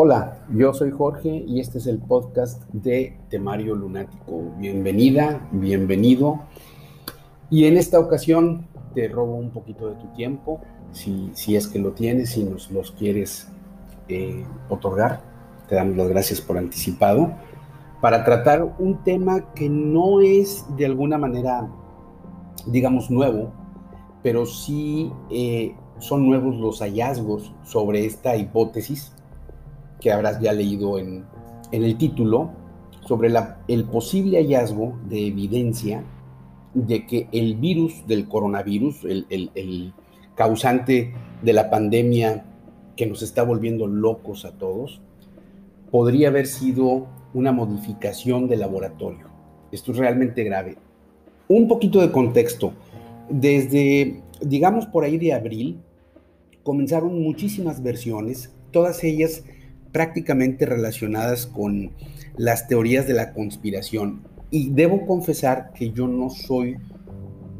Hola, yo soy Jorge y este es el podcast de Temario Lunático. Bienvenida, bienvenido. Y en esta ocasión te robo un poquito de tu tiempo, si, si es que lo tienes, si nos los quieres eh, otorgar. Te damos las gracias por anticipado para tratar un tema que no es de alguna manera, digamos, nuevo, pero sí eh, son nuevos los hallazgos sobre esta hipótesis que habrás ya leído en, el título, sobre el posible hallazgo de evidencia de que el virus del coronavirus, el, causante de la pandemia que nos está volviendo locos a todos, podría haber sido una modificación de laboratorio. Esto es realmente grave. Un poquito de contexto. Desde, digamos, por ahí de abril, comenzaron muchísimas versiones, todas ellas prácticamente relacionadas con las teorías de la conspiración. Y debo confesar que yo no soy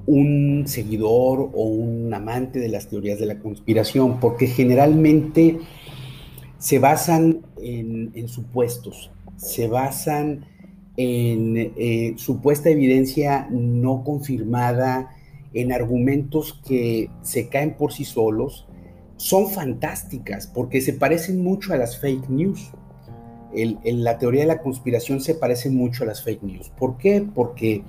un seguidor o un amante de las teorías de la conspiración, porque generalmente se basan en, supuestos, se basan en eh, supuesta evidencia no confirmada, en argumentos que se caen por sí solos son fantásticas porque se parecen mucho a las fake news. La teoría de la conspiración se parece mucho a las fake news. ¿Por qué? Porque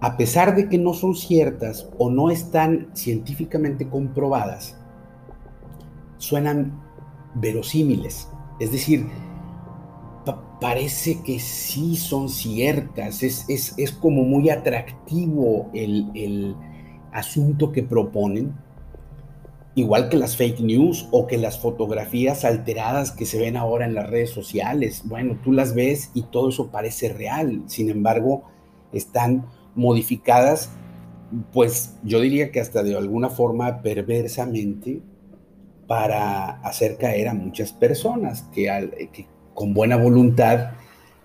a pesar de que no son ciertas o no están científicamente comprobadas, suenan verosímiles. Es decir, parece que sí son ciertas. Es, es, como muy atractivo el, el asunto que proponen igual que las fake news o que las fotografías alteradas que se ven ahora en las redes sociales. Bueno, tú las ves y todo eso parece real, sin embargo, están modificadas, pues yo diría que hasta de alguna forma perversamente para hacer caer a muchas personas que, que con buena voluntad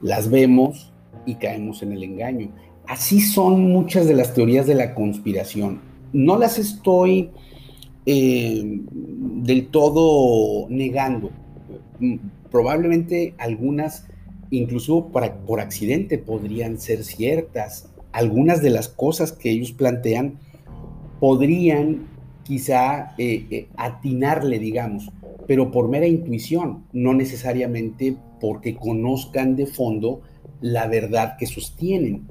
las vemos y caemos en el engaño. Así son muchas de las teorías de la conspiración. No las estoy eh, del todo negando. Mm, probablemente algunas, incluso por, accidente, podrían ser ciertas. Algunas de las cosas que ellos plantean podrían quizá eh, eh, atinarle, digamos, pero por mera intuición, no necesariamente porque conozcan de fondo la verdad que sostienen.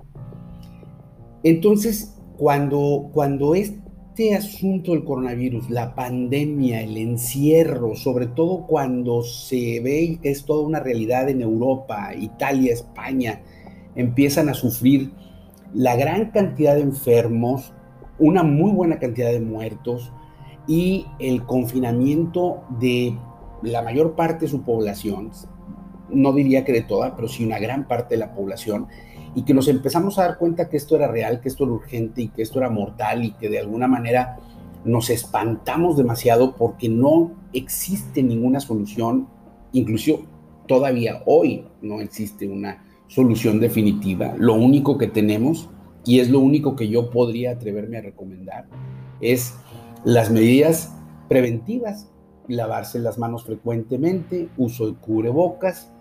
Entonces, cuando, cuando es este asunto del coronavirus, la pandemia, el encierro, sobre todo cuando se ve que es toda una realidad en Europa, Italia, España, empiezan a sufrir la gran cantidad de enfermos, una muy buena cantidad de muertos y el confinamiento de la mayor parte de su población, no diría que de toda, pero sí una gran parte de la población, y que nos empezamos a dar cuenta que esto era real, que esto era urgente y que esto era mortal y que de alguna manera nos espantamos demasiado porque no existe ninguna solución, incluso todavía hoy no existe una solución definitiva. Lo único que tenemos, y es lo único que yo podría atreverme a recomendar, es las medidas preventivas, lavarse las manos frecuentemente, uso de cubrebocas,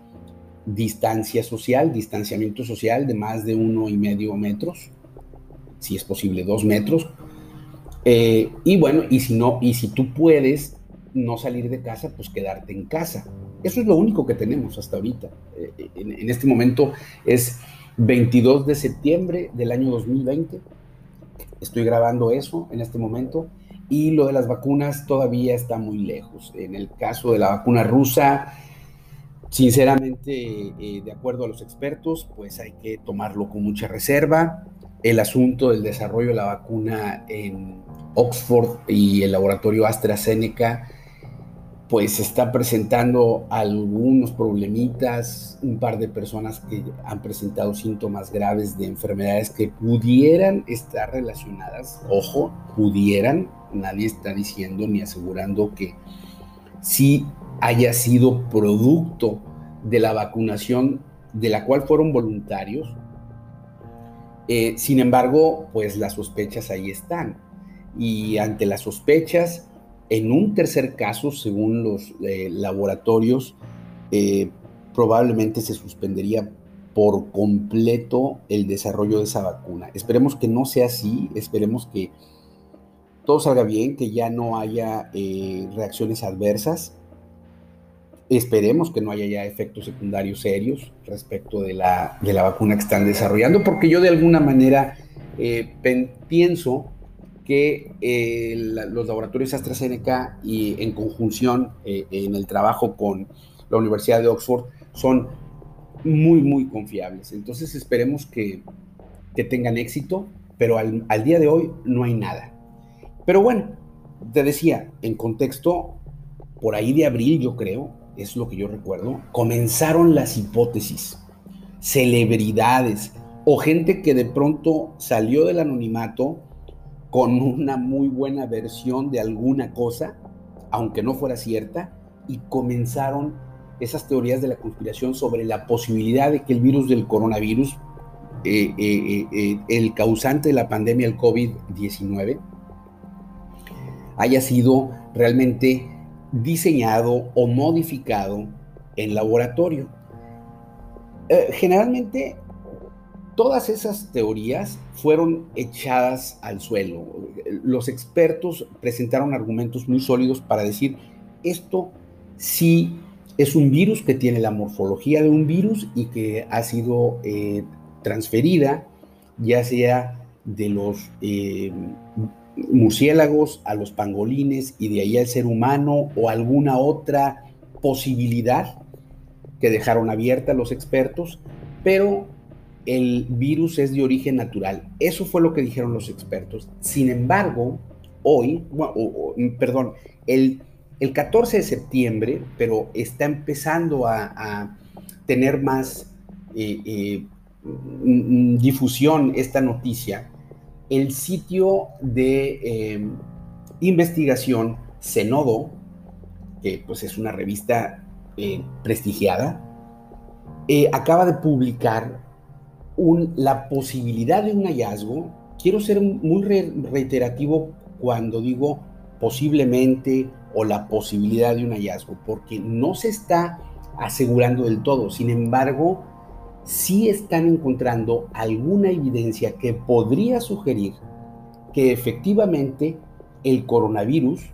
distancia social, distanciamiento social de más de uno y medio metros, si es posible dos metros. Eh, y bueno, y si no, y si tú puedes no salir de casa, pues quedarte en casa. Eso es lo único que tenemos hasta ahorita. Eh, en, en, este momento es 22 de septiembre del año 2020. Estoy grabando eso en este momento. Y lo de las vacunas todavía está muy lejos. En el caso de la vacuna rusa, Sinceramente, eh, de acuerdo a los expertos, pues hay que tomarlo con mucha reserva. El asunto del desarrollo de la vacuna en Oxford y el laboratorio AstraZeneca, pues está presentando algunos problemitas, un par de personas que han presentado síntomas graves de enfermedades que pudieran estar relacionadas, ojo, pudieran, nadie está diciendo ni asegurando que sí haya sido producto de la vacunación de la cual fueron voluntarios. Eh, sin embargo, pues las sospechas ahí están. Y ante las sospechas, En un tercer caso, según los eh, laboratorios, eh, probablemente se suspendería por completo el desarrollo de esa vacuna. Esperemos que no sea así, esperemos que todo salga bien, que ya no haya reacciones adversas. Esperemos que no haya ya efectos secundarios serios respecto de la, de la vacuna que están desarrollando, porque yo de alguna manera eh, pienso que eh, los laboratorios AstraZeneca y en conjunción en el trabajo con la Universidad de Oxford son muy, muy confiables. Entonces esperemos que, tengan éxito, pero al, al, día de hoy no hay nada. Pero bueno, te decía, en contexto, por ahí de abril yo creo, es lo que yo recuerdo, comenzaron las hipótesis, celebridades o gente que de pronto salió del anonimato con una muy buena versión de alguna cosa, aunque no fuera cierta, y comenzaron esas teorías de la conspiración sobre la posibilidad de que el virus del coronavirus, eh, eh, eh, el causante de la pandemia, el COVID-19, haya sido realmente diseñado o modificado en laboratorio. generalmente, todas esas teorías fueron echadas al suelo. Los expertos presentaron argumentos muy sólidos para decir, esto sí es un virus que tiene la morfología de un virus y que ha sido eh, transferida ya sea de los eh, murciélagos a los pangolines y de ahí al ser humano o alguna otra posibilidad que dejaron abierta los expertos, pero el virus es de origen natural. Eso fue lo que dijeron los expertos. Sin embargo, hoy, perdón, el el 14 de septiembre, pero está empezando a, tener más eh, eh, mm, difusión esta noticia, el sitio de em, investigación Cenodo, que pues es una revista eh, prestigiada, acaba de publicar la posibilidad de un hallazgo. Quiero ser muy reiterativo cuando digo posiblemente o la posibilidad de un hallazgo, porque no se está asegurando del todo. Sin embargo, sí están encontrando alguna evidencia que podría sugerir que efectivamente el coronavirus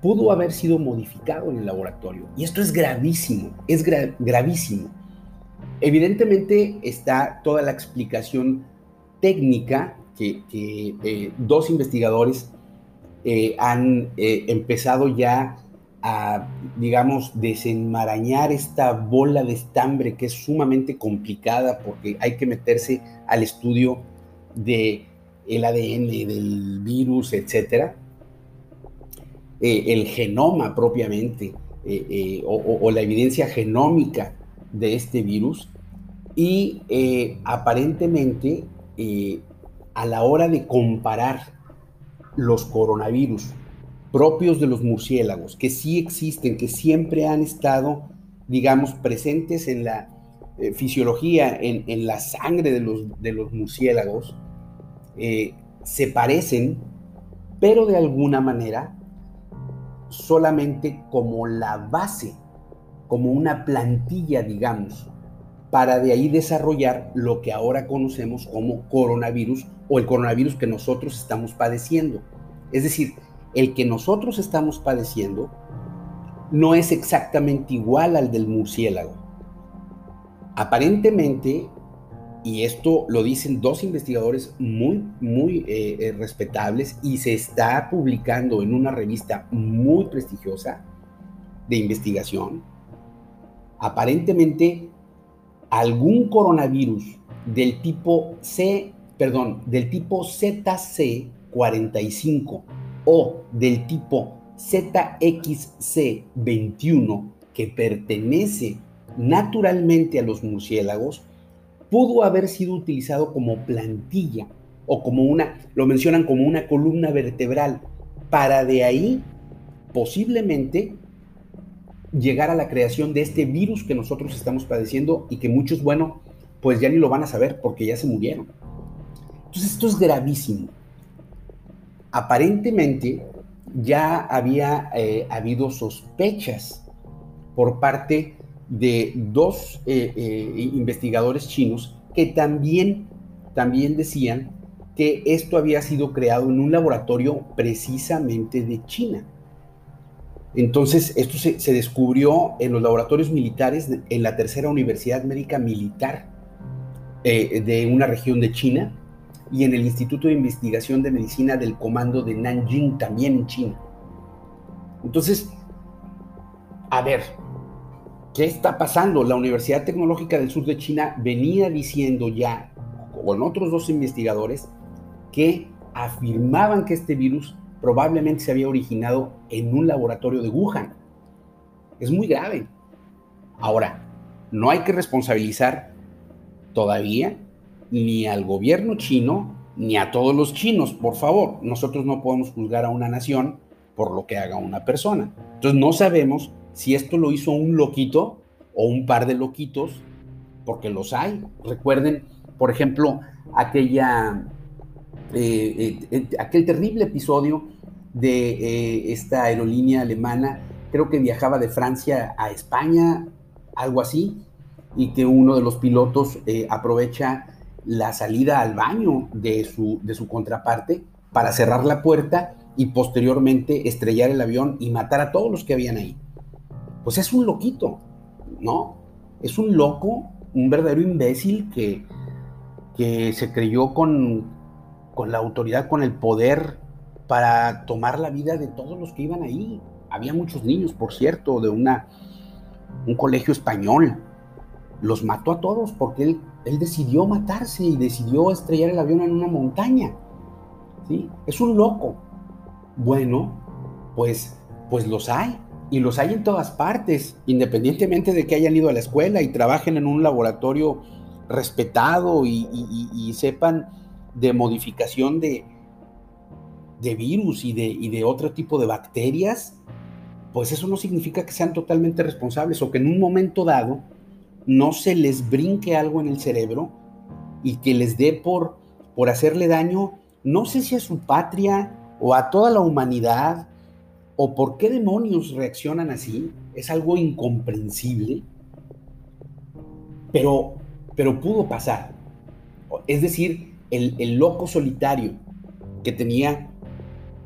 pudo haber sido modificado en el laboratorio. Y esto es gravísimo, es gravísimo. Evidentemente está toda la explicación técnica que, eh, dos investigadores eh, han eh, empezado ya a, digamos, desenmarañar esta bola de estambre que es sumamente complicada porque hay que meterse al estudio de el ADN del virus, etcétera, eh, el genoma propiamente o, la evidencia genómica de este virus. Y aparentemente a la hora de comparar los coronavirus propios de los murciélagos, que sí existen, que siempre han estado, digamos, presentes en la eh, fisiología, en, la sangre de los, de los murciélagos, eh, se parecen, pero de alguna manera solamente como la base, como una plantilla, digamos, para de ahí desarrollar lo que ahora conocemos como coronavirus o el coronavirus que nosotros estamos padeciendo. Es decir, el que nosotros estamos padeciendo no es exactamente igual al del murciélago. Aparentemente, y esto lo dicen dos investigadores muy, muy eh, eh, respetables y se está publicando en una revista muy prestigiosa de investigación, aparentemente algún coronavirus del tipo C, perdón, del tipo ZC45 o del tipo ZXC21 que pertenece naturalmente a los murciélagos, pudo haber sido utilizado como plantilla o como una, lo mencionan como una columna vertebral, para de ahí posiblemente llegar a la creación de este virus que nosotros estamos padeciendo y que muchos, bueno, pues ya ni lo van a saber porque ya se murieron. Entonces esto es gravísimo. Aparentemente, ya había eh, habido sospechas por parte de dos eh, eh, investigadores chinos que también, también decían que esto había sido creado en un laboratorio precisamente de China. Entonces, esto se, descubrió en los laboratorios militares en la tercera Universidad Médica Militar de una región de China, y en el Instituto de Investigación de Medicina del Comando de Nanjing, también en China. Entonces, a ver, ¿qué está pasando? La Universidad Tecnológica del Sur de China venía diciendo ya, con otros dos investigadores, que afirmaban que este virus probablemente se había originado en un laboratorio de Wuhan. Es muy grave. Ahora, no hay que responsabilizar todavía ni al gobierno chino, ni a todos los chinos, por favor. Nosotros no podemos juzgar a una nación por lo que haga una persona. Entonces no sabemos si esto lo hizo un loquito o un par de loquitos, porque los hay. Recuerden, por ejemplo, aquella, eh, eh, eh, aquel terrible episodio de esta aerolínea alemana, creo que viajaba de Francia a España, algo así, y que uno de los pilotos aprovecha la salida al baño de su, de su contraparte para cerrar la puerta y posteriormente estrellar el avión y matar a todos los que habían ahí. Pues es un loquito, ¿no? Es un loco, un verdadero imbécil que, que se creyó con, con la autoridad, con el poder para tomar la vida de todos los que iban ahí. Había muchos niños, por cierto, de una, un colegio español. Los mató a todos porque él él decidió matarse y decidió estrellar el avión en una montaña. ¿sí? Es un loco. Bueno, pues, pues los hay. Y los hay en todas partes, independientemente de que hayan ido a la escuela y trabajen en un laboratorio respetado y, sepan de modificación de, de virus y de, y de otro tipo de bacterias, pues eso no significa que sean totalmente responsables o que en un momento dado no se les brinque algo en el cerebro y que les dé por, por hacerle daño, no sé si a su patria o a toda la humanidad, o por qué demonios reaccionan así, es algo incomprensible, pero, pero pudo pasar. Es decir, el, el loco solitario que tenía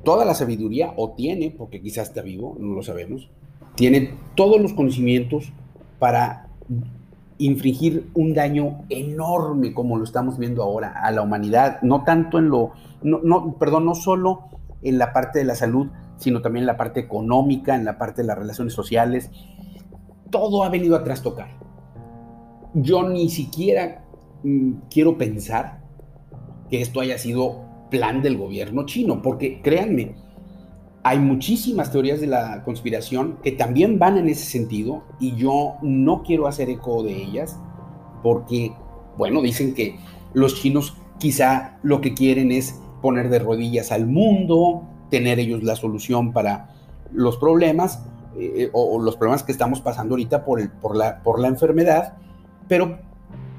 toda la sabiduría, o tiene, porque quizás está vivo, no lo sabemos, tiene todos los conocimientos para infringir un daño enorme como lo estamos viendo ahora a la humanidad, no tanto en lo, no, perdón, no solo en la parte de la salud, sino también en la parte económica, en la parte de las relaciones sociales. Todo ha venido a trastocar. Yo ni siquiera mm, quiero pensar que esto haya sido plan del gobierno chino, porque créanme, hay muchísimas teorías de la conspiración que también van en ese sentido y yo no quiero hacer eco de ellas porque, bueno, dicen que los chinos quizá lo que quieren es poner de rodillas al mundo, tener ellos la solución para los problemas eh, o, los problemas que estamos pasando ahorita por, la, por la enfermedad, pero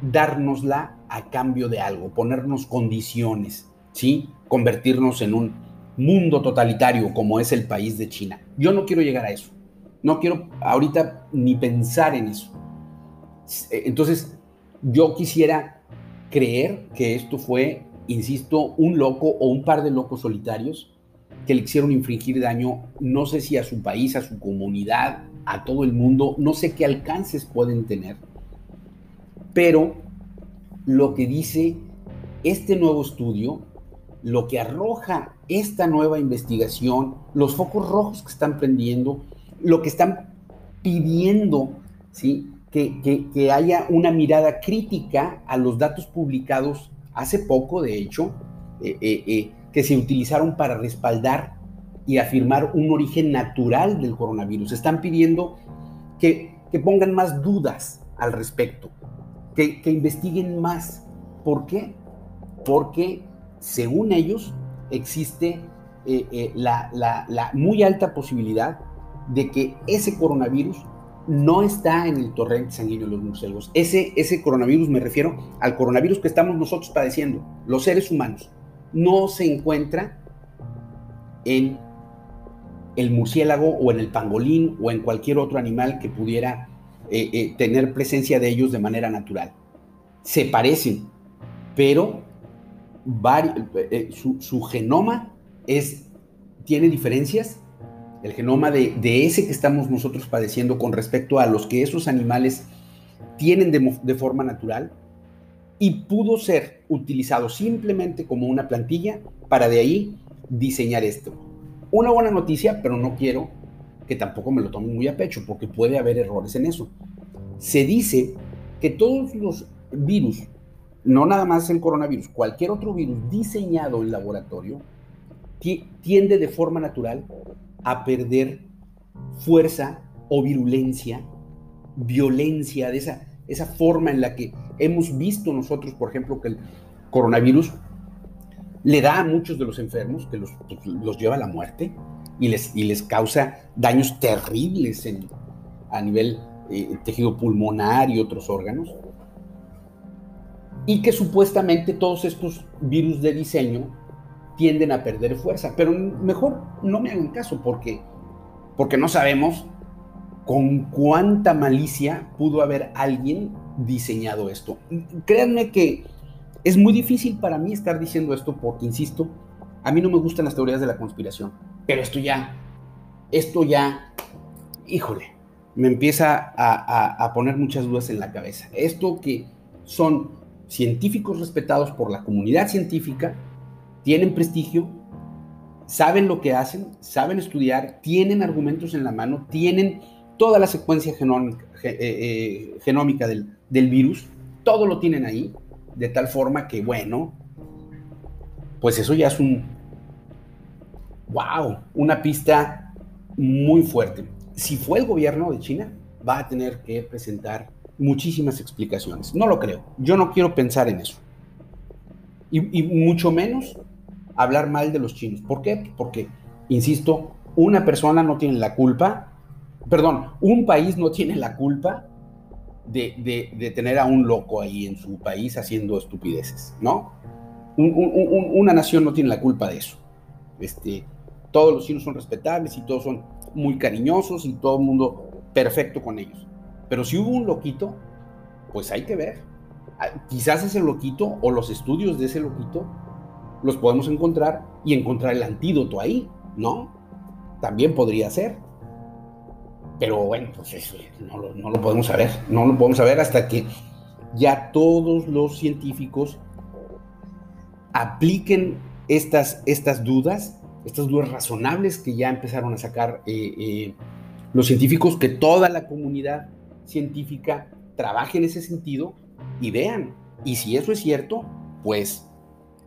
dárnosla a cambio de algo, ponernos condiciones, ¿sí? Convertirnos en un mundo totalitario como es el país de China. Yo no quiero llegar a eso. No quiero ahorita ni pensar en eso. Eh, entonces, yo quisiera creer que esto fue, insisto, un loco o un par de locos solitarios que le quisieron infringir daño, no sé si a su país, a su comunidad, a todo el mundo, no sé qué alcances pueden tener, pero lo que dice este nuevo estudio lo que arroja esta nueva investigación, los focos rojos que están prendiendo, lo que están pidiendo, ¿sí? Que, haya una mirada crítica a los datos publicados hace poco, de hecho, eh, eh, eh, que se utilizaron para respaldar y afirmar un origen natural del coronavirus. Están pidiendo que, pongan más dudas al respecto, que, que investiguen más. ¿Por qué? Porque según ellos, existe eh, eh, la, muy alta posibilidad de que ese coronavirus no está en el torrente sanguíneo de los murciélagos. Ese, ese coronavirus, me refiero al coronavirus que estamos nosotros padeciendo, los seres humanos, no se encuentra en el murciélago o en el pangolín o en cualquier otro animal que pudiera eh, tener presencia de ellos de manera natural. Se parecen, pero eh, su, genoma es, tiene diferencias. El genoma de, ese que estamos nosotros padeciendo con respecto a los que esos animales tienen de forma natural y pudo ser utilizado simplemente como una plantilla para de ahí diseñar esto. Una buena noticia, pero no quiero que tampoco me lo tomen muy a pecho, porque puede haber errores en eso. Se dice que todos los virus, no nada más el coronavirus, cualquier otro virus diseñado en laboratorio, tiende de forma natural a perder fuerza o virulencia, violencia, de esa, esa forma en la que hemos visto nosotros, por ejemplo, que el coronavirus le da a muchos de los enfermos, que los, los lleva a la muerte y les, y les causa daños terribles en, a nivel eh, tejido pulmonar y otros órganos. Y que supuestamente todos estos virus de diseño tienden a perder fuerza. Pero mejor no me hagan caso porque, porque no sabemos con cuánta malicia pudo haber alguien diseñado esto. Créanme que es muy difícil para mí estar diciendo esto porque, insisto, a mí no me gustan las teorías de la conspiración, pero esto ya, esto ya, híjole, me empieza a, poner muchas dudas en la cabeza. Esto que son científicos respetados por la comunidad científica, tienen prestigio, saben lo que hacen, saben estudiar, tienen argumentos en la mano, tienen toda la secuencia genómica, eh, eh, genómica del, del virus, todo lo tienen ahí, de tal forma que, bueno, pues eso ya es un, wow, una pista muy fuerte. Si fue el gobierno de China, va a tener que presentar muchísimas explicaciones. No lo creo. Yo no quiero pensar en eso. Y, mucho menos hablar mal de los chinos. ¿Por qué? Porque, insisto, una persona no tiene la culpa, perdón, un país no tiene la culpa de, tener a un loco ahí en su país haciendo estupideces, ¿no? una nación no tiene la culpa de eso. Este, todos los chinos son respetables y todos son muy cariñosos y todo el mundo perfecto con ellos. Pero si hubo un loquito, pues hay que ver. Ah, quizás ese loquito o los estudios de ese loquito los podemos encontrar y encontrar el antídoto ahí, ¿no? También podría ser. Pero bueno, pues eso no lo, podemos saber, no lo podemos saber hasta que ya todos los científicos apliquen estas, estas dudas, estas dudas razonables que ya empezaron a sacar eh, eh, los científicos, que toda la comunidad científica trabaje en ese sentido y vean. Y si eso es cierto, pues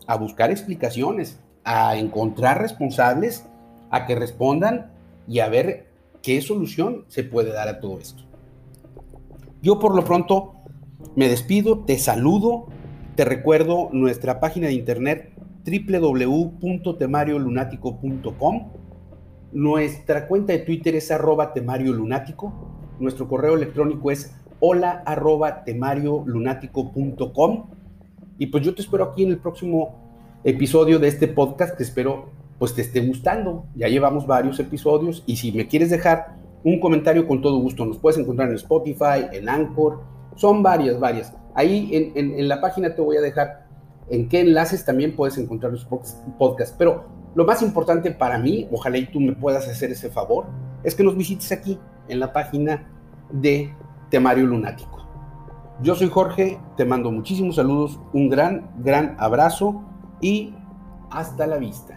a buscar explicaciones, a encontrar responsables, a que respondan y a ver ¿Qué solución se puede dar a todo esto? Yo por lo pronto me despido, te saludo, te recuerdo nuestra página de internet www.temariolunático.com. Nuestra cuenta de Twitter es arroba temariolunático. Nuestro correo electrónico es hola arroba temariolunático.com. Y pues yo te espero aquí en el próximo episodio de este podcast que espero pues te esté gustando. Ya llevamos varios episodios y si me quieres dejar un comentario con todo gusto, nos puedes encontrar en Spotify, en Anchor, son varias, varias. Ahí en, la página te voy a dejar en qué enlaces también puedes encontrar los podcasts. Pero lo más importante para mí, ojalá y tú me puedas hacer ese favor, es que nos visites aquí en la página de Temario Lunático. Yo soy Jorge, te mando muchísimos saludos, un gran, gran abrazo y hasta la vista.